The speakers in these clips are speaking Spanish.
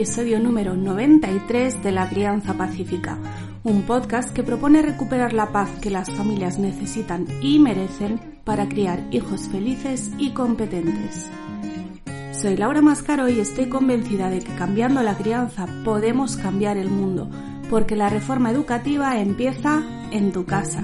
episodio número 93 de La Crianza Pacífica, un podcast que propone recuperar la paz que las familias necesitan y merecen para criar hijos felices y competentes. Soy Laura Mascaro y estoy convencida de que cambiando la crianza podemos cambiar el mundo, porque la reforma educativa empieza en tu casa.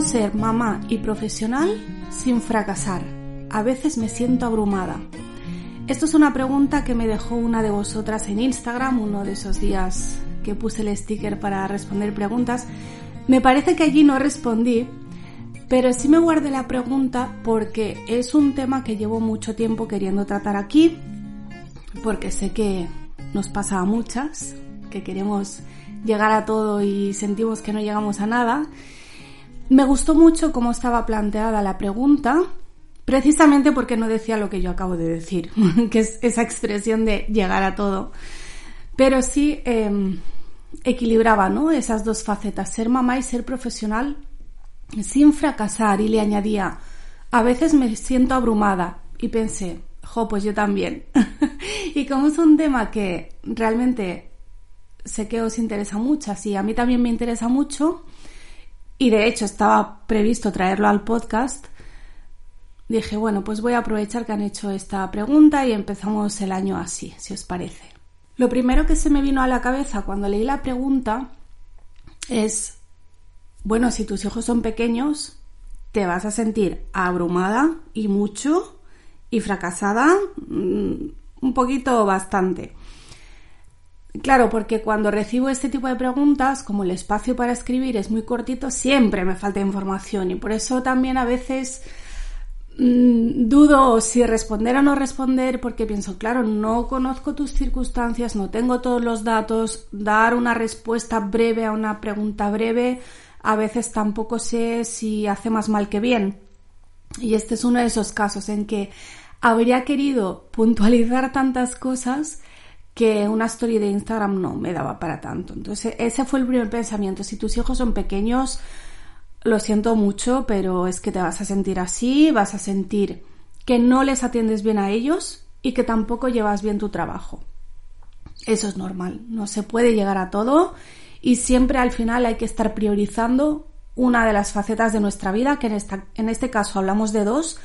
¿Cómo ser mamá y profesional sin fracasar? A veces me siento abrumada. Esto es una pregunta que me dejó una de vosotras en Instagram, uno de esos días que puse el sticker para responder preguntas. Me parece que allí no respondí, pero sí me guardé la pregunta porque es un tema que llevo mucho tiempo queriendo tratar aquí, porque sé que nos pasa a muchas, que queremos llegar a todo y sentimos que no llegamos a nada. Me gustó mucho cómo estaba planteada la pregunta, precisamente porque no decía lo que yo acabo de decir, que es esa expresión de llegar a todo. Pero sí em, equilibraba ¿no? esas dos facetas, ser mamá y ser profesional sin fracasar y le añadía, a veces me siento abrumada y pensé, jo, pues yo también. y como es un tema que realmente sé que os interesa mucho, así a mí también me interesa mucho y de hecho estaba previsto traerlo al podcast, dije, bueno, pues voy a aprovechar que han hecho esta pregunta y empezamos el año así, si os parece. Lo primero que se me vino a la cabeza cuando leí la pregunta es bueno, si tus hijos son pequeños, te vas a sentir abrumada y mucho y fracasada mm, un poquito bastante. Claro, porque cuando recibo este tipo de preguntas, como el espacio para escribir es muy cortito, siempre me falta información y por eso también a veces mmm, dudo si responder o no responder porque pienso, claro, no conozco tus circunstancias, no tengo todos los datos, dar una respuesta breve a una pregunta breve a veces tampoco sé si hace más mal que bien. Y este es uno de esos casos en que habría querido puntualizar tantas cosas que una story de Instagram no me daba para tanto. Entonces ese fue el primer pensamiento. Si tus hijos son pequeños, lo siento mucho, pero es que te vas a sentir así, vas a sentir que no les atiendes bien a ellos y que tampoco llevas bien tu trabajo. Eso es normal, no se puede llegar a todo y siempre al final hay que estar priorizando una de las facetas de nuestra vida, que en, esta, en este caso hablamos de dos,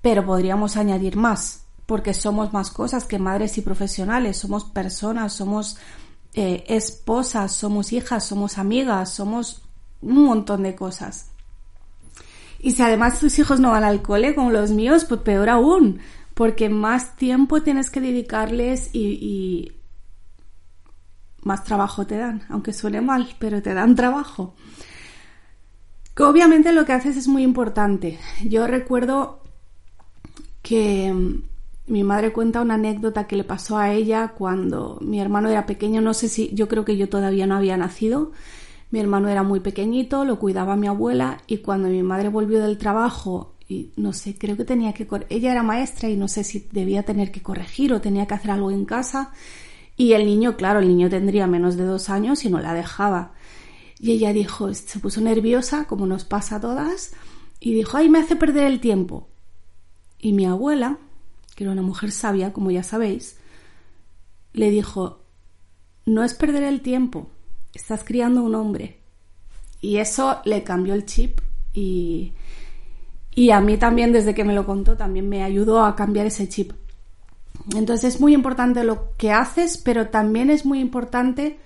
pero podríamos añadir más, porque somos más cosas que madres y profesionales, somos personas, somos eh, esposas, somos hijas, somos amigas, somos un montón de cosas. Y si además tus hijos no van al cole como los míos, pues peor aún, porque más tiempo tienes que dedicarles y, más trabajo te dan, aunque suene mal, pero te dan trabajo. Obviamente lo que haces es muy importante. Yo recuerdo que mi madre cuenta una anécdota que le pasó a ella cuando mi hermano era pequeño, no sé si, yo creo que yo todavía no había nacido. Mi hermano era muy pequeñito, lo cuidaba mi abuela y cuando mi madre volvió del trabajo y no sé, creo que tenía que ella era maestra y no sé si debía tener que corregir o tenía que hacer algo en casa y el niño, claro, el niño tendría menos de dos años y no la dejaba. Y ella dijo, se puso nerviosa, como nos pasa a todas, y dijo, ay, me hace perder el tiempo. Y mi abuela, era una mujer sabia, como ya sabéis, le dijo, no es perder el tiempo, estás criando un hombre. Y eso le cambió el chip y, y a mí también, desde que me lo contó, también me ayudó a cambiar ese chip. Entonces es muy importante lo que haces, pero también es muy importante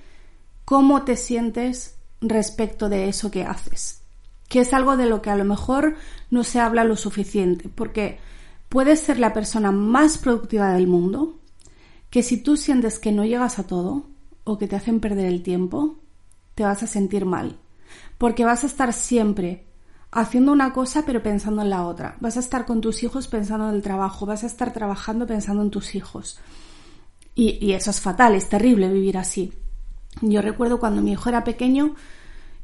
cómo te sientes respecto de eso que haces, que es algo de lo que a lo mejor no se habla lo suficiente, porque puedes ser la persona más productiva del mundo, que si tú sientes que no llegas a todo o que te hacen perder el tiempo, te vas a sentir mal, porque vas a estar siempre haciendo una cosa pero pensando en la otra. Vas a estar con tus hijos pensando en el trabajo, vas a estar trabajando pensando en tus hijos. Y, eso es fatal, es terrible vivir así. Yo recuerdo cuando mi hijo era pequeño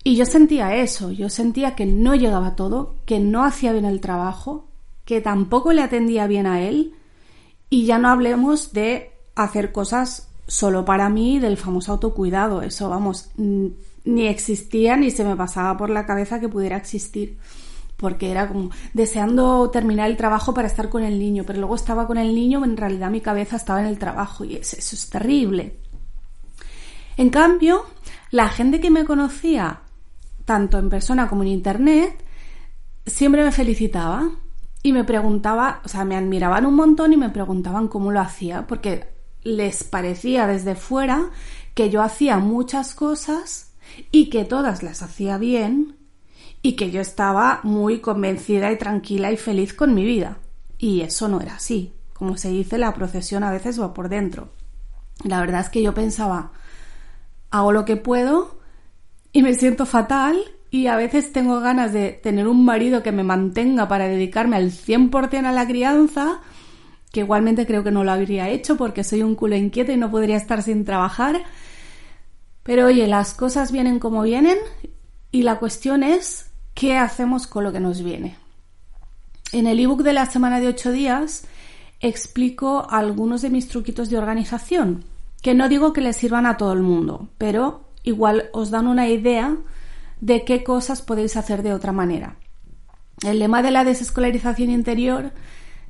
y yo sentía eso, yo sentía que no llegaba todo, que no hacía bien el trabajo, que tampoco le atendía bien a él y ya no hablemos de hacer cosas solo para mí del famoso autocuidado, eso vamos, ni existía ni se me pasaba por la cabeza que pudiera existir porque era como deseando terminar el trabajo para estar con el niño, pero luego estaba con el niño, en realidad mi cabeza estaba en el trabajo y eso, es terrible. En cambio, la gente que me conocía, tanto en persona como en internet, siempre me felicitaba y me preguntaba, o sea, me admiraban un montón y me preguntaban cómo lo hacía, porque les parecía desde fuera que yo hacía muchas cosas y que todas las hacía bien y que yo estaba muy convencida y tranquila y feliz con mi vida. Y eso no era así. Como se dice, la procesión a veces va por dentro. La verdad es que yo pensaba, hago lo que puedo y me siento fatal y a veces tengo ganas de tener un marido que me mantenga para dedicarme al 100% a la crianza, que igualmente creo que no lo habría hecho porque soy un culo inquieto y no podría estar sin trabajar. Pero oye, las cosas vienen como vienen y la cuestión es ¿qué hacemos con lo que nos viene? En el ebook de la semana de ocho días explico algunos de mis truquitos de organización, que no digo que les sirvan a todo el mundo, pero igual os dan una idea de qué cosas podéis hacer de otra manera. El lema de la desescolarización interior,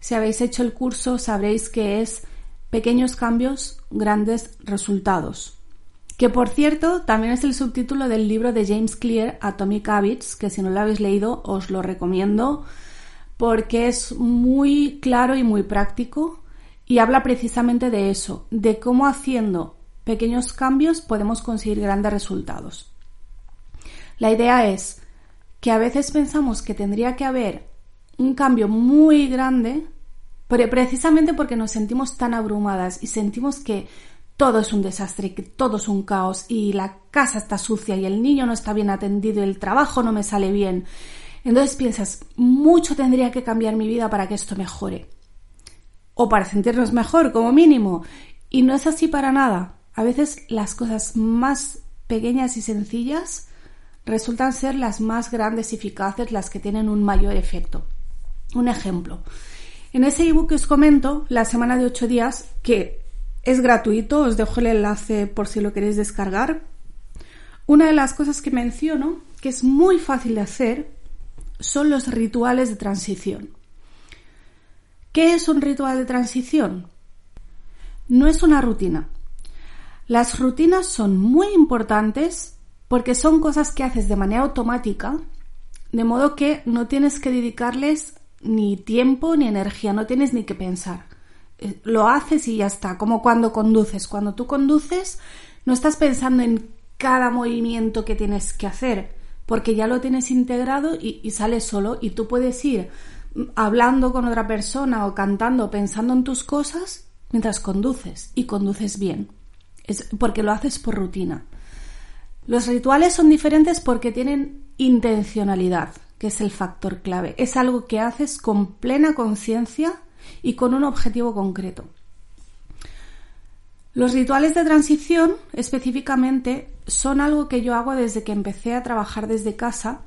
si habéis hecho el curso, sabréis que es pequeños cambios, grandes resultados que por cierto también es el subtítulo del libro de James Clear, Atomic Habits, que si no lo habéis leído os lo recomiendo porque es muy claro y muy práctico y habla precisamente de eso, de cómo haciendo pequeños cambios podemos conseguir grandes resultados. La idea es que a veces pensamos que tendría que haber un cambio muy grande, pero precisamente porque nos sentimos tan abrumadas y sentimos que todo es un desastre, que todo es un caos y la casa está sucia y el niño no está bien atendido y el trabajo no me sale bien. Entonces piensas, mucho tendría que cambiar mi vida para que esto mejore. O para sentirnos mejor, como mínimo. Y no es así para nada. A veces las cosas más pequeñas y sencillas resultan ser las más grandes y eficaces, las que tienen un mayor efecto. Un ejemplo. En ese ebook que os comento, la semana de ocho días, que es gratuito, os dejo el enlace por si lo queréis descargar. Una de las cosas que menciono, que es muy fácil de hacer, son los rituales de transición. ¿Qué es un ritual de transición? No es una rutina. Las rutinas son muy importantes porque son cosas que haces de manera automática, de modo que no tienes que dedicarles ni tiempo ni energía, no tienes ni que pensar. Eh, lo haces y ya está, como cuando conduces. Cuando tú conduces, no estás pensando en cada movimiento que tienes que hacer, porque ya lo tienes integrado y, y sale solo y tú puedes ir hablando con otra persona o cantando, pensando en tus cosas mientras conduces y conduces bien. Es porque lo haces por rutina. Los rituales son diferentes porque tienen intencionalidad, que es el factor clave. Es algo que haces con plena conciencia y con un objetivo concreto. Los rituales de transición específicamente son algo que yo hago desde que empecé a trabajar desde casa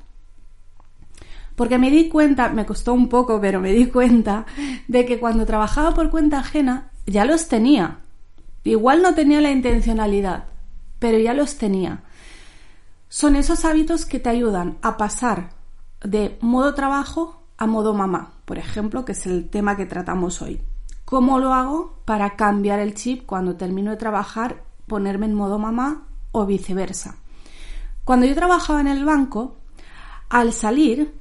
porque me di cuenta, me costó un poco, pero me di cuenta de que cuando trabajaba por cuenta ajena ya los tenía. Igual no tenía la intencionalidad, pero ya los tenía. Son esos hábitos que te ayudan a pasar de modo trabajo a modo mamá, por ejemplo, que es el tema que tratamos hoy. ¿Cómo lo hago para cambiar el chip cuando termino de trabajar, ponerme en modo mamá o viceversa? Cuando yo trabajaba en el banco, al salir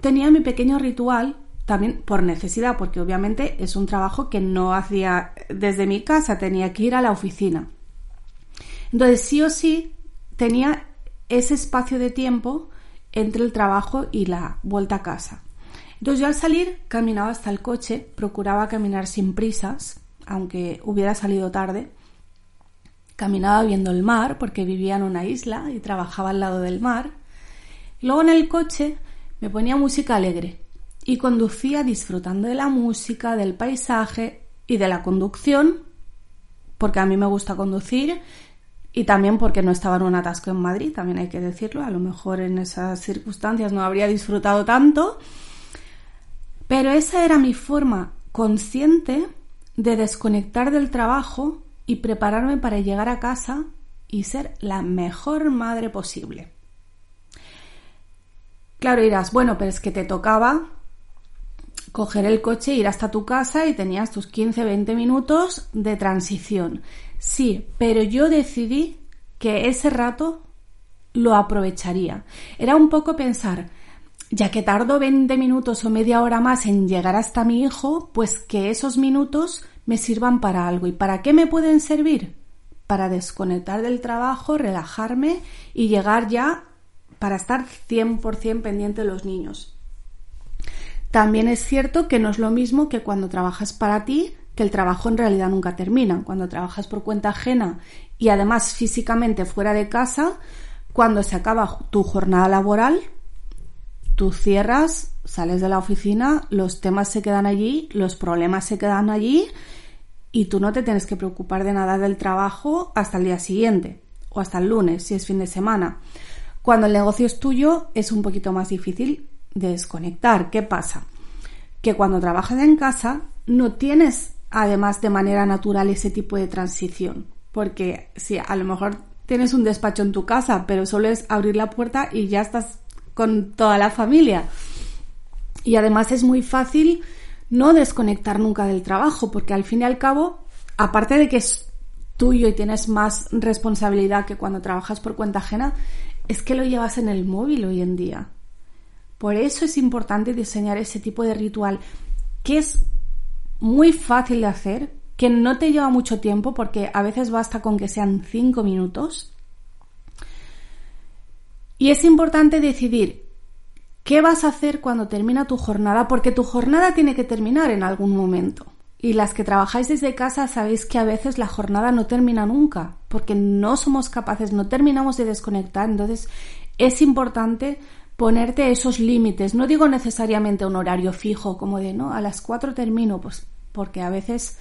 tenía mi pequeño ritual también por necesidad, porque obviamente es un trabajo que no hacía desde mi casa, tenía que ir a la oficina. Entonces, sí o sí, tenía ese espacio de tiempo entre el trabajo y la vuelta a casa. Entonces yo al salir caminaba hasta el coche, procuraba caminar sin prisas, aunque hubiera salido tarde. Caminaba viendo el mar porque vivía en una isla y trabajaba al lado del mar. luego en el coche me ponía música alegre y conducía disfrutando de la música, del paisaje y de la conducción, porque a mí me gusta conducir y también porque no estaba en un atasco en Madrid, también hay que decirlo, a lo mejor en esas circunstancias no habría disfrutado tanto pero esa era mi forma consciente de desconectar del trabajo y prepararme para llegar a casa y ser la mejor madre posible. Claro, dirás, bueno, pero es que te tocaba coger el coche, ir hasta tu casa y tenías tus 15-20 minutos de transición. Sí, pero yo decidí que ese rato lo aprovecharía. Era un poco pensar, ya que tardo 20 minutos o media hora más en llegar hasta mi hijo, pues que esos minutos me sirvan para algo. ¿Y para qué me pueden servir? Para desconectar del trabajo, relajarme y llegar ya para estar 100% pendiente de los niños. También es cierto que no es lo mismo que cuando trabajas para ti, que el trabajo en realidad nunca termina. Cuando trabajas por cuenta ajena y además físicamente fuera de casa, cuando se acaba tu jornada laboral, tú cierras, sales de la oficina, los temas se quedan allí, los problemas se quedan allí y tú no te tienes que preocupar de nada del trabajo hasta el día siguiente o hasta el lunes si es fin de semana. Cuando el negocio es tuyo es un poquito más difícil desconectar. ¿Qué pasa? Que cuando trabajas en casa no tienes además de manera natural ese tipo de transición. Porque si a lo mejor tienes un despacho en tu casa, pero solo es abrir la puerta y ya estás con toda la familia. Y además es muy fácil no desconectar nunca del trabajo, porque al fin y al cabo, aparte de que es tuyo y tienes más responsabilidad que cuando trabajas por cuenta ajena, es que lo llevas en el móvil hoy en día. Por eso es importante diseñar ese tipo de ritual, que es muy fácil de hacer, que no te lleva mucho tiempo, porque a veces basta con que sean cinco minutos. Y es importante decidir qué vas a hacer cuando termina tu jornada, porque tu jornada tiene que terminar en algún momento. Y las que trabajáis desde casa sabéis que a veces la jornada no termina nunca, porque no somos capaces, no terminamos de desconectar. Entonces es importante ponerte esos límites. No digo necesariamente un horario fijo, como de, no, a las 4 termino, pues porque a veces,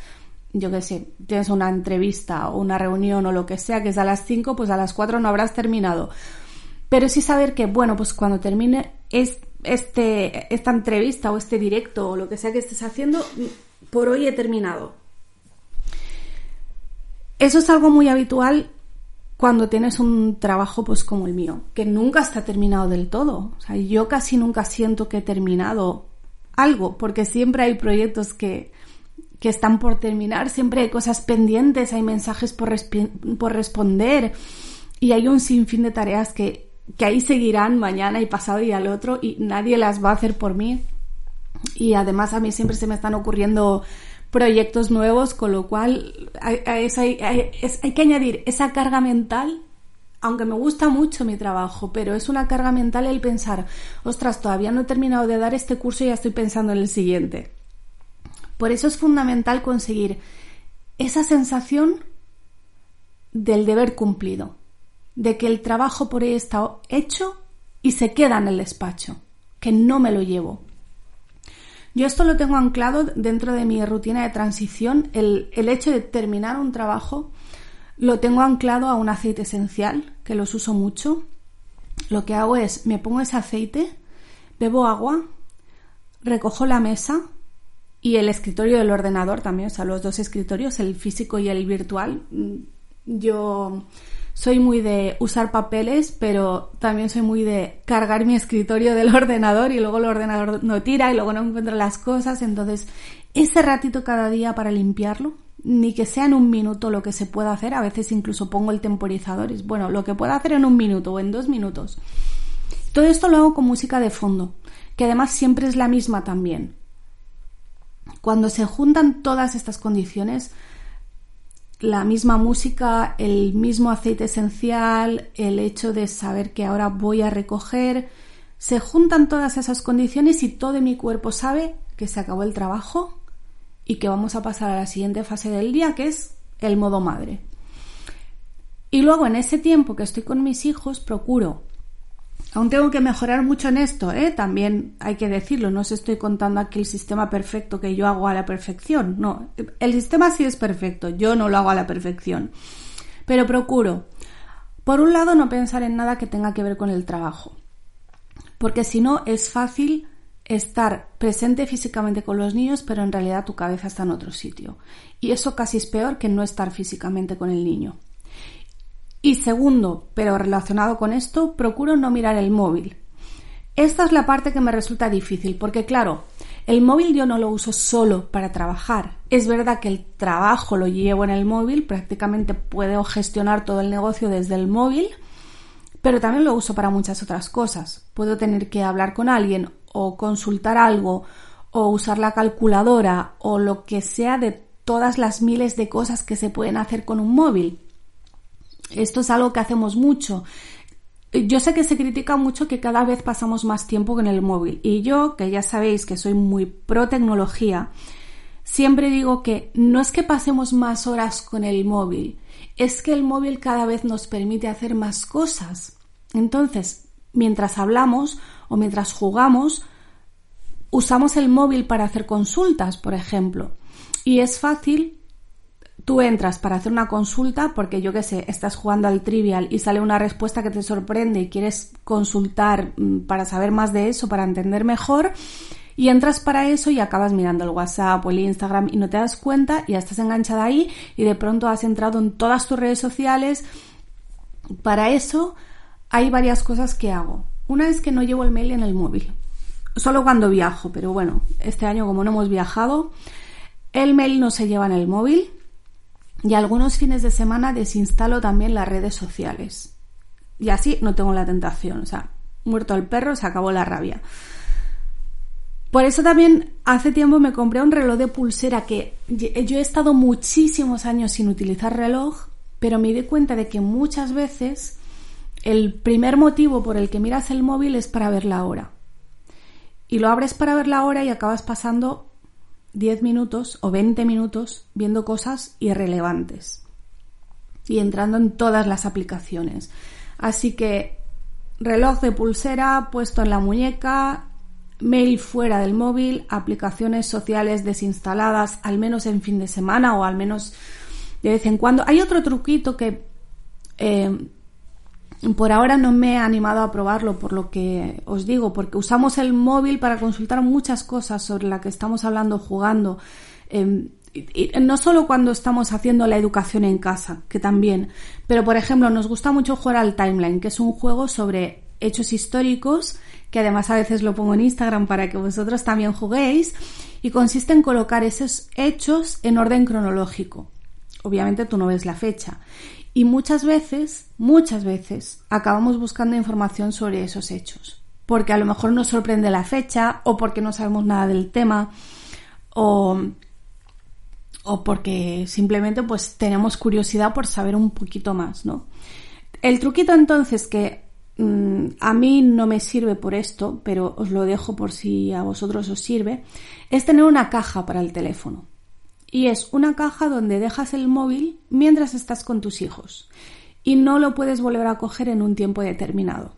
yo qué sé, tienes una entrevista o una reunión o lo que sea que es a las 5, pues a las 4 no habrás terminado. Pero sí saber que, bueno, pues cuando termine este, esta entrevista o este directo o lo que sea que estés haciendo, por hoy he terminado. Eso es algo muy habitual cuando tienes un trabajo pues como el mío, que nunca está terminado del todo. O sea, yo casi nunca siento que he terminado algo, porque siempre hay proyectos que, que están por terminar, siempre hay cosas pendientes, hay mensajes por, por responder y hay un sinfín de tareas que, que ahí seguirán mañana y pasado y al otro y nadie las va a hacer por mí. Y además a mí siempre se me están ocurriendo proyectos nuevos, con lo cual hay, que añadir esa carga mental aunque me gusta mucho mi trabajo, pero es una carga mental el pensar, ostras, todavía no he terminado de dar este curso y ya estoy pensando en el siguiente. Por eso es fundamental conseguir esa sensación del deber cumplido, de que el trabajo por ahí está hecho y se queda en el despacho, que no me lo llevo. Yo esto lo tengo anclado dentro de mi rutina de transición. El, hecho de terminar un trabajo lo tengo anclado a un aceite esencial, que los uso mucho. Lo que hago es, me pongo ese aceite, bebo agua, recojo la mesa y el escritorio del ordenador también, o sea, los dos escritorios, el físico y el virtual. Yo soy muy de usar papeles, pero también soy muy de cargar mi escritorio del ordenador y luego el ordenador no tira y luego no encuentro las cosas. Entonces, ese ratito cada día para limpiarlo, ni que sea en un minuto lo que se pueda hacer, a veces incluso pongo el temporizador, es bueno, lo que pueda hacer en un minuto o en dos minutos. Todo esto lo hago con música de fondo, que además siempre es la misma también. Cuando se juntan todas estas condiciones, la misma música, el mismo aceite esencial, el hecho de saber que ahora voy a recoger, se juntan todas esas condiciones y todo mi cuerpo sabe que se acabó el trabajo y que vamos a pasar a la siguiente fase del día, que es el modo madre. Y luego en ese tiempo que estoy con mis hijos, procuro Aún tengo que mejorar mucho en esto, ¿eh? También hay que decirlo, no os estoy contando aquí el sistema perfecto que yo hago a la perfección, no, el sistema sí es perfecto, yo no lo hago a la perfección, pero procuro, por un lado, no pensar en nada que tenga que ver con el trabajo, porque si no es fácil estar presente físicamente con los niños, pero en realidad tu cabeza está en otro sitio. Y eso casi es peor que no estar físicamente con el niño. Y segundo, pero relacionado con esto, procuro no mirar el móvil. Esta es la parte que me resulta difícil, porque claro, el móvil yo no lo uso solo para trabajar. Es verdad que el trabajo lo llevo en el móvil, prácticamente puedo gestionar todo el negocio desde el móvil, pero también lo uso para muchas otras cosas. Puedo tener que hablar con alguien o consultar algo o usar la calculadora o lo que sea de todas las miles de cosas que se pueden hacer con un móvil. Esto es algo que hacemos mucho. Yo sé que se critica mucho que cada vez pasamos más tiempo con el móvil y yo, que ya sabéis que soy muy pro tecnología, siempre digo que no es que pasemos más horas con el móvil, es que el móvil cada vez nos permite hacer más cosas. Entonces, mientras hablamos o mientras jugamos, usamos el móvil para hacer consultas, por ejemplo. Y es fácil, tú entras para hacer una consulta porque yo qué sé, estás jugando al trivial y sale una respuesta que te sorprende y quieres consultar mm, para saber más de eso, para entender mejor. Y entras para eso y acabas mirando el WhatsApp o el Instagram y no te das cuenta, y ya estás enganchada ahí y de pronto has entrado en todas tus redes sociales. Para eso hay varias cosas que hago. Una es que no llevo el mail en el móvil. Solo cuando viajo, pero bueno, este año como no hemos viajado, el mail no se lleva en el móvil y algunos fines de semana desinstalo también las redes sociales. Y así no tengo la tentación. O sea, muerto el perro, se acabó la rabia. Por eso también hace tiempo me compré un reloj de pulsera que yo he estado muchísimos años sin utilizar reloj, pero me di cuenta de que muchas veces el primer motivo por el que miras el móvil es para ver la hora. Y lo abres para ver la hora y acabas pasando 10 minutos o 20 minutos viendo cosas irrelevantes y entrando en todas las aplicaciones. Así que reloj de pulsera puesto en la muñeca, mail fuera del móvil, aplicaciones sociales desinstaladas al menos en fin de semana o al menos de vez en cuando. Hay otro truquito que eh, por ahora no me he animado a probarlo, por lo que os digo, porque usamos el móvil para consultar muchas cosas sobre las que estamos hablando, jugando. Em, y no solo cuando estamos haciendo la educación en casa, que también, pero por ejemplo nos gusta mucho jugar al Timeline, que es un juego sobre hechos históricos, que además a veces lo pongo en Instagram para que vosotros también juguéis, y consiste en colocar esos hechos en orden cronológico. Obviamente tú no ves la fecha. Y muchas veces, muchas veces, acabamos buscando información sobre esos hechos. Porque a lo mejor nos sorprende la fecha, o porque no sabemos nada del tema, o, o porque simplemente pues tenemos curiosidad por saber un poquito más, ¿no? El truquito entonces que mm, a mí no me sirve por esto, pero os lo dejo por si a vosotros os sirve, es tener una caja para el teléfono y es una caja donde dejas el móvil mientras estás con tus hijos y no lo puedes volver a coger en un tiempo determinado.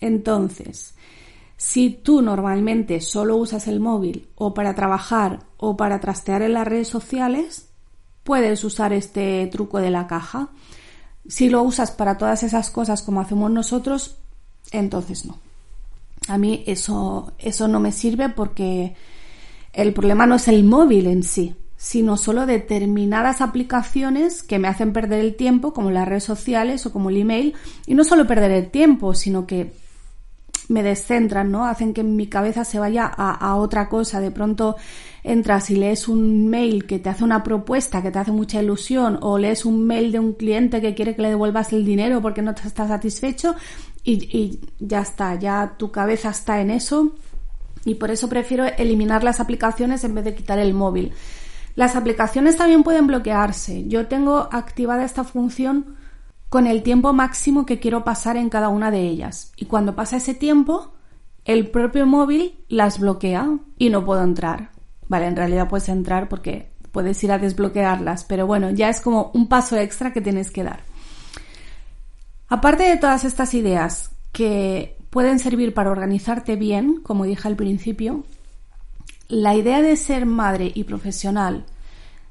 Entonces, si tú normalmente solo usas el móvil o para trabajar o para trastear en las redes sociales, puedes usar este truco de la caja. Si lo usas para todas esas cosas como hacemos nosotros, entonces no. A mí eso, eso no me sirve porque el problema no es el móvil en sí, sino solo determinadas aplicaciones que me hacen perder el tiempo, como las redes sociales o como el email, y no solo perder el tiempo, sino que me descentran, ¿no? Hacen que mi cabeza se vaya a, otra cosa. De pronto entras y lees un mail que te hace una propuesta que te hace mucha ilusión, o lees un mail de un cliente que quiere que le devuelvas el dinero porque no te está satisfecho, y, y ya está, ya tu cabeza está en eso. Y por eso prefiero eliminar las aplicaciones en vez de quitar el móvil. Las aplicaciones también pueden bloquearse. Yo tengo activada esta función con el tiempo máximo que quiero pasar en cada una de ellas. Y cuando pasa ese tiempo, el propio móvil las bloquea y no puedo entrar. Vale, en realidad puedes entrar porque puedes ir a desbloquearlas, pero bueno, ya es como un paso extra que tienes que dar. Aparte de todas estas ideas que pueden servir para organizarte bien, como dije al principio, la idea de ser madre y profesional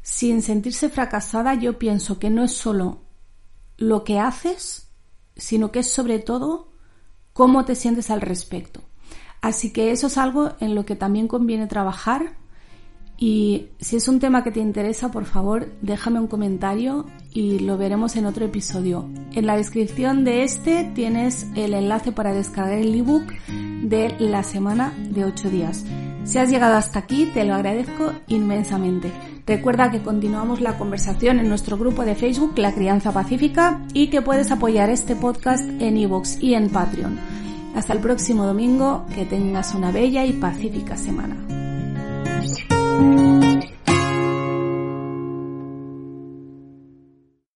sin sentirse fracasada, yo pienso que no es solo lo que haces, sino que es sobre todo cómo te sientes al respecto. Así que eso es algo en lo que también conviene trabajar Y si es un tema que te interesa, por favor, déjame un comentario y lo veremos en otro episodio. En la descripción de este tienes el enlace para descargar el ebook de la semana de 8 días. Si has llegado hasta aquí, te lo agradezco inmensamente. Recuerda que continuamos la conversación en nuestro grupo de Facebook La Crianza Pacífica y que puedes apoyar este podcast en iVoox y en Patreon. Hasta el próximo domingo, que tengas una bella y pacífica semana.